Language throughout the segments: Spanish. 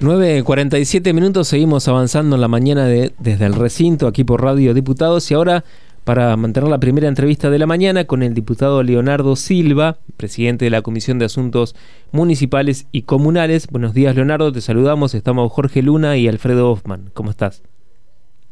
9.47 minutos, seguimos avanzando en la mañana de, desde el recinto, aquí por Radio Diputados, y ahora para mantener la primera entrevista de la mañana con el diputado Leonardo Silva, presidente de la Comisión de Asuntos Municipales y Comunales. Buenos días, Leonardo, te saludamos. Estamos Jorge Luna y Alfredo Hoffman. ¿Cómo estás?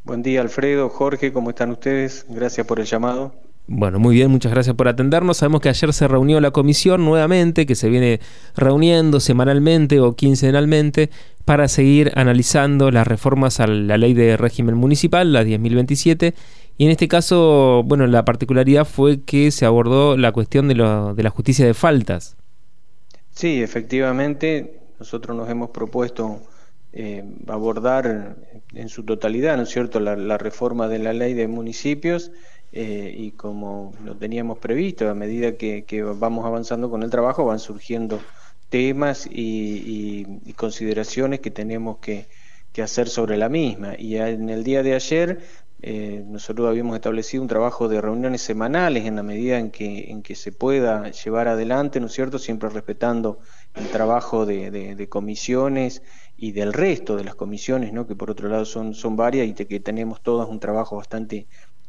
Buen día, Alfredo, Jorge, ¿cómo están ustedes? Gracias por el llamado. Bueno, muy bien, muchas gracias por atendernos. Sabemos que ayer se reunió la comisión nuevamente, que se viene reuniendo semanalmente o quincenalmente para seguir analizando las reformas a la ley de régimen municipal, la 10.027. Y en este caso, bueno, la particularidad fue que se abordó la cuestión de, de la justicia de faltas. Sí, efectivamente, nosotros nos hemos propuesto eh, abordar en su totalidad, ¿no es cierto?, la reforma de la ley de municipios eh, y como lo teníamos previsto, a medida que, vamos avanzando con el trabajo van surgiendo temas y, consideraciones que tenemos que, hacer sobre la misma. Y en el día de ayer eh, nosotros habíamos establecido un trabajo de reuniones semanales en la medida en que, en que se pueda llevar adelante, ¿no es cierto?, siempre respetando el trabajo de, comisiones y del resto de las comisiones, ¿no? que por otro lado son, son varias y que tenemos todas un trabajo bastante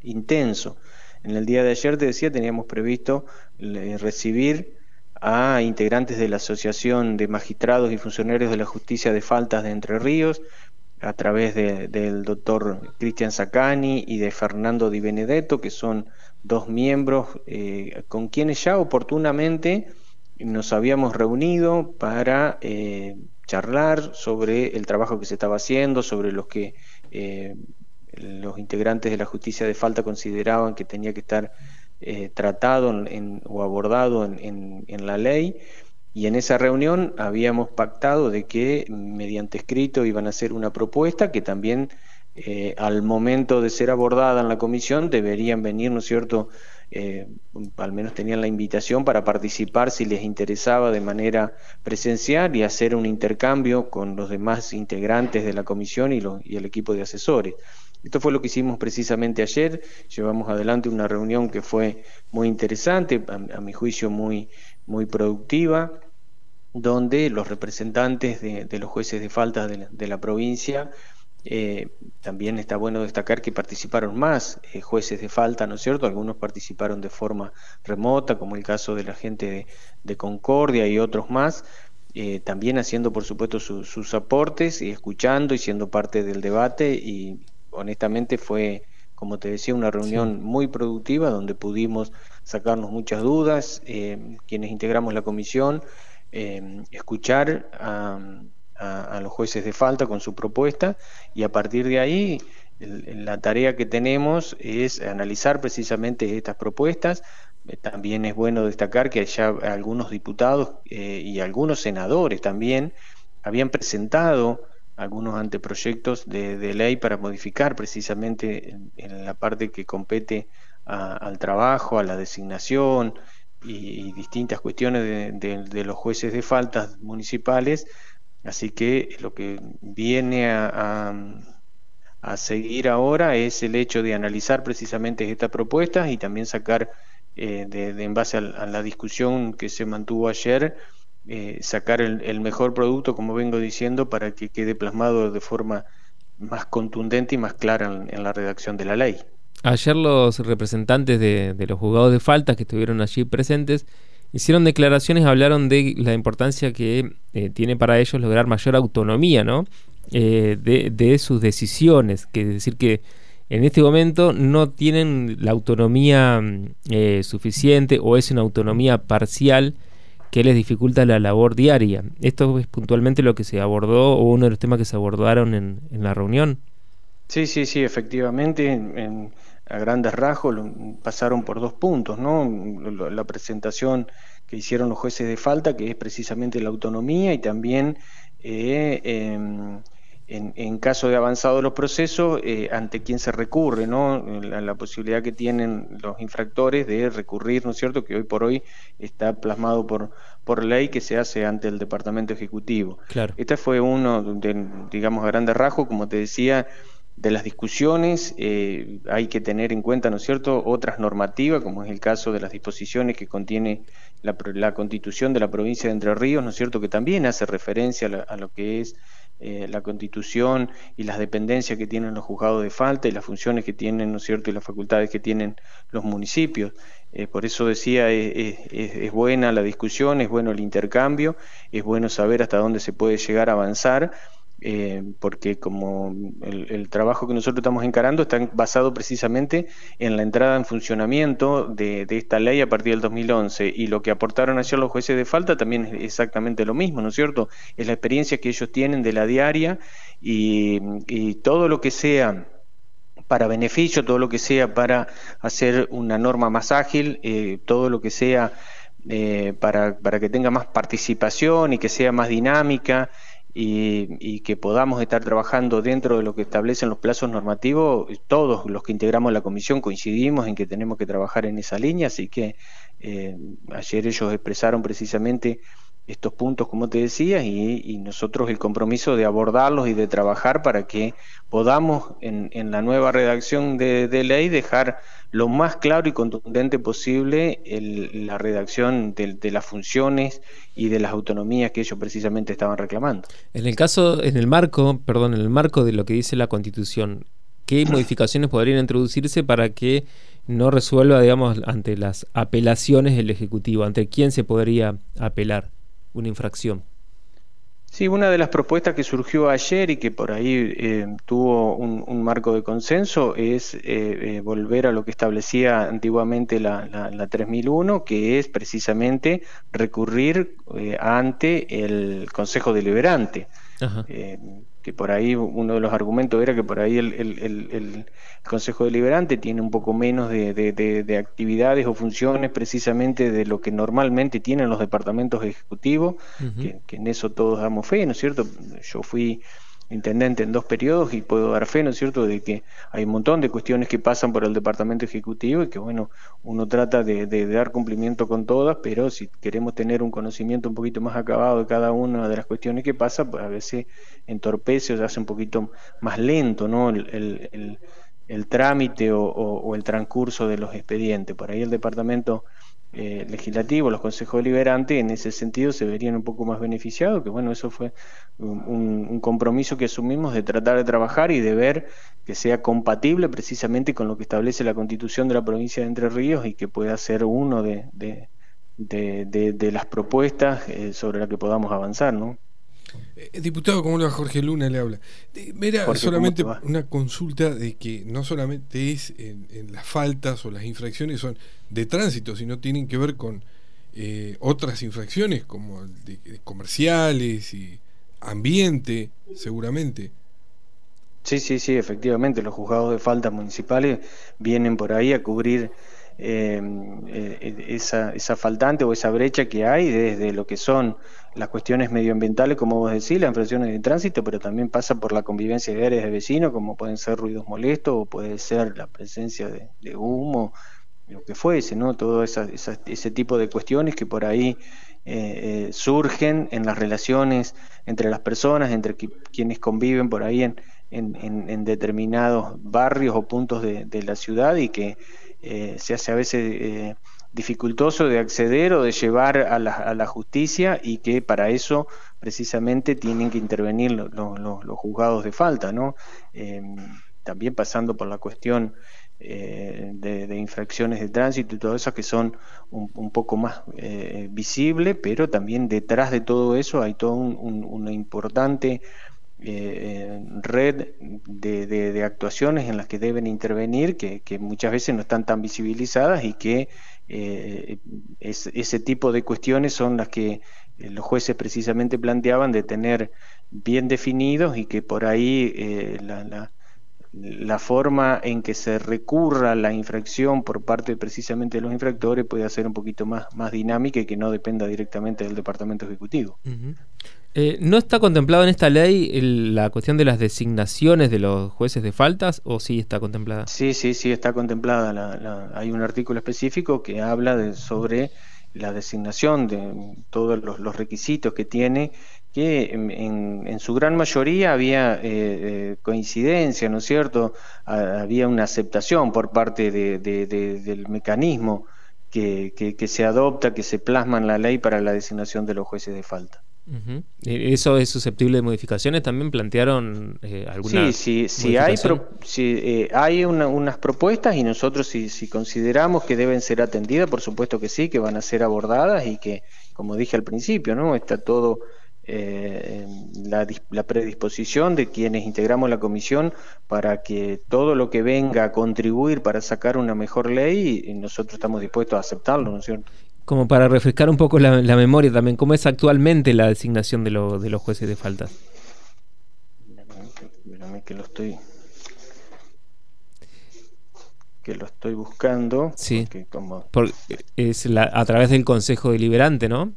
intenso. En el día de ayer, te decía, teníamos previsto recibir a integrantes de la Asociación de Magistrados y Funcionarios de la Justicia de Faltas de Entre Ríos, a través del doctor Cristian Sacani y de Fernando Di Benedetto, que son dos miembros eh, con quienes ya oportunamente nos habíamos reunido para eh, charlar sobre el trabajo que se estaba haciendo, sobre los que eh, los integrantes de la justicia de falta consideraban que tenía que estar eh, tratado o abordado en, la ley. Y en esa reunión habíamos pactado de que mediante escrito iban a hacer una propuesta que también eh, al momento de ser abordada en la comisión deberían venir, ¿no es cierto? Eh, al menos tenían la invitación para participar si les interesaba de manera presencial y hacer un intercambio con los demás integrantes de la comisión y, y el equipo de asesores. Esto fue lo que hicimos precisamente ayer, llevamos adelante una reunión que fue muy interesante, a, mi juicio muy, muy productiva, donde los representantes de, los jueces de falta de la, provincia, eh, también está bueno destacar que participaron más eh, jueces de falta, ¿no es cierto? Algunos participaron de forma remota, como el caso de la gente de, Concordia y otros más, eh, también haciendo por supuesto sus aportes y escuchando y siendo parte del debate y honestamente fue, como te decía, una reunión muy productiva donde pudimos sacarnos muchas dudas, eh, quienes integramos la comisión, eh, escuchar a, los jueces de falta con su propuesta y a partir de ahí la tarea que tenemos es analizar precisamente estas propuestas. Eh, también es bueno destacar que ya algunos diputados y algunos senadores también habían presentado algunos anteproyectos de, ley para modificar precisamente en, la parte que compete al trabajo, a la designación y, distintas cuestiones de, los jueces de faltas municipales. Así que lo que viene a, seguir ahora es el hecho de analizar precisamente estas propuestas y también sacar eh, en base a, la discusión que se mantuvo ayer, eh, sacar el, mejor producto, como vengo diciendo, para que quede plasmado de forma más contundente y más clara en, la redacción de la ley. Ayer los representantes de, los juzgados de falta que estuvieron allí presentes hicieron declaraciones, hablaron de la importancia que eh, tiene para ellos lograr mayor autonomía ¿no? Eh, de, sus decisiones, que es decir que en este momento no tienen la autonomía suficiente o es una autonomía parcial que les dificulta la labor diaria. Esto es puntualmente lo que se abordó o uno de los temas que se abordaron en, la reunión. Sí, sí, sí, efectivamente, a grandes rasgos pasaron por dos puntos, ¿no? La presentación que hicieron los jueces de falta, que es precisamente la autonomía, y también eh, em, en, caso de avanzado los procesos, eh, ante quién se recurre, ¿no? La, posibilidad que tienen los infractores de recurrir, ¿no es cierto?, que hoy por hoy está plasmado por, por ley que se hace ante el Departamento Ejecutivo. Claro. Este fue uno, de, digamos, a grandes rasgos, como te decía, de las discusiones, eh, hay que tener en cuenta, ¿no es cierto?, otras normativas, como es el caso de las disposiciones que contiene la, Constitución de la provincia de Entre Ríos, ¿no es cierto?, que también hace referencia a lo que es eh, la constitución y las dependencias que tienen los juzgados de falta y las funciones que tienen, ¿no es cierto?, y las facultades que tienen los municipios. Eh, por eso decía, es, buena la discusión, es bueno el intercambio, es bueno saber hasta dónde se puede llegar a avanzar eh, porque como el, trabajo que nosotros estamos encarando está basado precisamente en la entrada en funcionamiento de, esta ley a partir del 2011 y lo que aportaron ayer los jueces de falta también es exactamente lo mismo, ¿no es cierto? Es la experiencia que ellos tienen de la diaria y, todo lo que sea para beneficio, todo lo que sea para hacer una norma más ágil, eh, todo lo que sea eh, para, para que tenga más participación y que sea más dinámica y, que podamos estar trabajando dentro de lo que establecen los plazos normativos, todos los que integramos la comisión coincidimos en que tenemos que trabajar en esa línea, así que eh, ayer ellos expresaron precisamente estos puntos, como te decía, y, nosotros el compromiso de abordarlos y de trabajar para que podamos en, la nueva redacción de ley dejar lo más claro y contundente posible la redacción de, las funciones y de las autonomías que ellos precisamente estaban reclamando. En el caso, en el marco, perdón, en el marco de lo que dice la Constitución, ¿qué modificaciones podrían introducirse para que no resuelva, digamos, ante las apelaciones del Ejecutivo? ¿Ante quién se podría apelar una infracción? Sí, una de las propuestas que surgió ayer y que por ahí eh, tuvo un, marco de consenso es eh, eh, volver a lo que establecía antiguamente la, la, 3001, que es precisamente recurrir ante el Consejo Deliberante que por ahí uno de los argumentos era que por ahí el, Consejo Deliberante tiene un poco menos de, actividades o funciones precisamente de lo que normalmente tienen los departamentos ejecutivos, que, que, en eso todos damos fe, ¿no es cierto? Yo fui intendente en dos periodos y puedo dar fe, ¿no es cierto?, de que hay un montón de cuestiones que pasan por el departamento ejecutivo y que, bueno, uno trata de, dar cumplimiento con todas, pero si queremos tener un conocimiento un poquito más acabado de cada una de las cuestiones que pasa, pues a veces entorpece o se hace un poquito más lento, ¿no?, el, trámite o, o el transcurso de los expedientes. Por ahí el departamento eh, legislativo, los consejos deliberantes, en ese sentido se verían un poco más beneficiados, que bueno, eso fue un, compromiso que asumimos de tratar de trabajar y de ver que sea compatible precisamente con lo que establece la constitución de la provincia de Entre Ríos y que pueda ser uno de, de, las propuestas eh, sobre las que podamos avanzar, ¿no? Eh, diputado, ¿cómo le va Jorge Luna? Le habla. Mira, solamente una consulta de que no solamente es en, las faltas o las infracciones son de tránsito, sino tienen que ver con eh, otras infracciones como de, comerciales y ambiente, seguramente. Sí, sí, sí, efectivamente, los juzgados de faltas municipales vienen por ahí a cubrir eh, eh, esa, esa, faltante o esa brecha que hay desde lo que son las cuestiones medioambientales, como vos decís, las infracciones de tránsito, pero también pasa por la convivencia de áreas de vecinos, como pueden ser ruidos molestos o puede ser la presencia de, humo, lo que fuese, ¿no? Todo ese tipo de cuestiones que por ahí eh, surgen en las relaciones entre las personas, entre quienes conviven por ahí en, en, determinados barrios o puntos de, de la ciudad y que eh, se hace a veces eh, dificultoso de acceder o de llevar a la, justicia y que para eso precisamente tienen que intervenir los juzgados de falta, ¿no? Eh, también pasando por la cuestión de, infracciones de tránsito y todo eso que son un, poco más visibles, pero también detrás de todo eso hay todo un, una importante eh, red de, actuaciones en las que deben intervenir, que, muchas veces no están tan visibilizadas y que eh, ese tipo de cuestiones son las que eh, los jueces precisamente planteaban de tener bien definidos y que por ahí eh, la, la, forma en que se recurra a la infracción por parte precisamente de los infractores puede ser un poquito más, más dinámica y que no dependa directamente del Departamento Ejecutivo. Eh, ¿No está contemplado en esta ley la cuestión de las designaciones de los jueces de faltas o sí está contemplada? Sí, sí, sí está contemplada. hay un artículo específico que habla de, sobre la designación de todos los, requisitos que tiene, que en, su gran mayoría había eh, eh, coincidencia, ¿no es cierto? había una aceptación por parte del mecanismo que, que se adopta, que se plasma en la ley para la designación de los jueces de falta. E, ¿Eso es susceptible de modificaciones? ¿También plantearon eh, algunas Sí, sí, sí hay, si, eh, hay unas propuestas y nosotros si, si consideramos que deben ser atendidas, por supuesto que sí, que van a ser abordadas y que, como dije al principio, no está todo eh, la, la, predisposición de quienes integramos la comisión para que todo lo que venga a contribuir para sacar una mejor ley, y nosotros estamos dispuestos a aceptarlo, ¿no es cierto? Como para refrescar un poco la, memoria también, ¿cómo es actualmente la designación de, de los jueces de falta? que lo estoy que lo estoy buscando. Sí. Porque es la, a través del Consejo Deliberante, ¿no?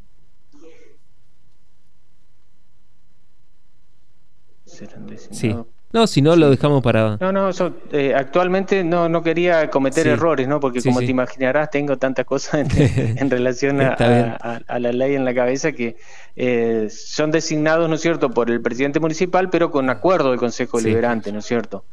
Sí. No, si no, lo dejamos para... No, no, eh, actualmente no, no quería cometer errores, ¿no? Porque como te imaginarás, tengo tantas cosas en, relación a, la ley en la cabeza que eh, son designados, ¿no es cierto?, por el presidente municipal, pero con acuerdo del Consejo Liberante, ¿no es cierto?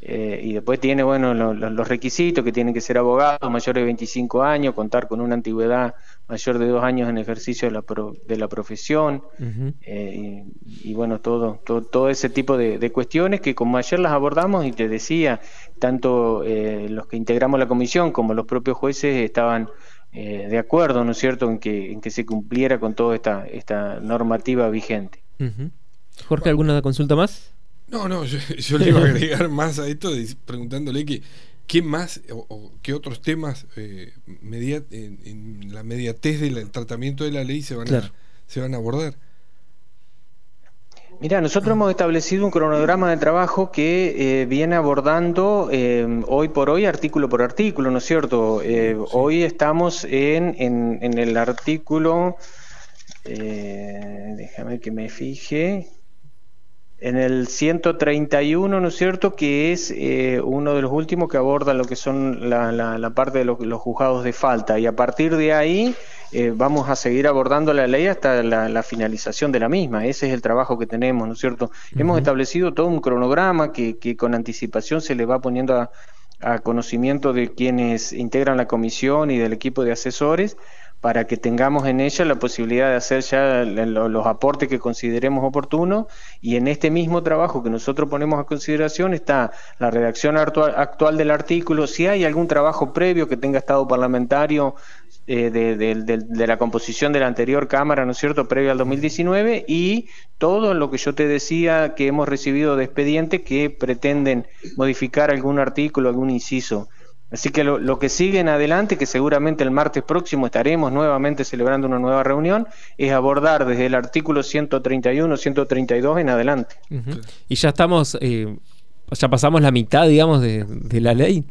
Eh, y después tiene, bueno, los requisitos que tienen que ser abogados mayores de 25 años, contar con una antigüedad mayor de dos años en ejercicio de la, de la profesión eh, y, bueno, todo, todo, ese tipo de, cuestiones que como ayer las abordamos y te decía, tanto eh, los que integramos la comisión como los propios jueces estaban eh, de acuerdo, ¿no es cierto?, en que, en que se cumpliera con toda esta, esta normativa vigente. Jorge, ¿alguna consulta más? No, no, yo, yo le iba a agregar más a esto preguntándole que ¿Qué más o, qué otros temas eh, en, la mediatez del tratamiento de la ley se van, a, se van a abordar? Mira, nosotros hemos establecido un cronograma de trabajo que eh, viene abordando eh, hoy por hoy artículo por artículo, ¿no es cierto? Hoy estamos en, en el artículo, déjame que me fije, en el 131, ¿no es cierto?, que es eh, uno de los últimos que aborda lo que son la, la, parte de los juzgados de falta. Y a partir de ahí eh, vamos a seguir abordando la ley hasta la, finalización de la misma. Ese es el trabajo que tenemos, ¿no es cierto? Hemos establecido todo un cronograma que, que, con anticipación se le va poniendo a, a conocimiento de quienes integran la comisión y del equipo de asesores para que tengamos en ella la posibilidad de hacer ya los aportes que consideremos oportunos y en este mismo trabajo que nosotros ponemos a consideración está la redacción actual, del artículo, si hay algún trabajo previo que tenga estado parlamentario eh, de, la composición de la anterior Cámara, ¿no es cierto?, previo al 2019 y todo lo que yo te decía que hemos recibido de expediente que pretenden modificar algún artículo, algún inciso. Así que lo, que sigue en adelante, que seguramente el martes próximo estaremos nuevamente celebrando una nueva reunión, es abordar desde el artículo 131, 132 en adelante. Y ya estamos, eh, ya pasamos la mitad, digamos, de la ley.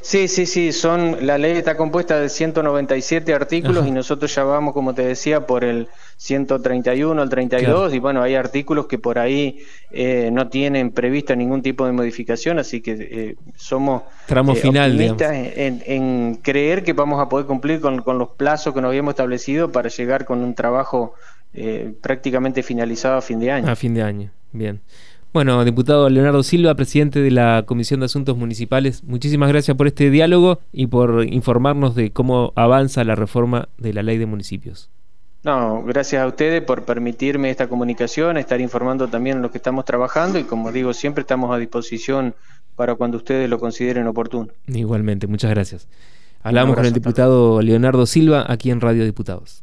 Sí, sí, sí, son, la ley está compuesta de 197 artículos y nosotros ya vamos, como te decía, por el 131, el 32 y bueno, hay artículos que por ahí eh, no tienen prevista ningún tipo de modificación, así que eh, somos Tramo eh, final, en, en, creer que vamos a poder cumplir con, con, los plazos que nos habíamos establecido para llegar con un trabajo prácticamente finalizado a fin de año. A fin de año, bien. Bueno, diputado Leonardo Silva, presidente de la Comisión de Asuntos Municipales, muchísimas gracias por este diálogo y por informarnos de cómo avanza la reforma de la ley de municipios. No, gracias a ustedes por permitirme esta comunicación, estar informando también lo que estamos trabajando y como digo, siempre estamos a disposición para cuando ustedes lo consideren oportuno. Igualmente, muchas gracias. Hablamos con el diputado Leonardo Silva aquí en Radio Diputados.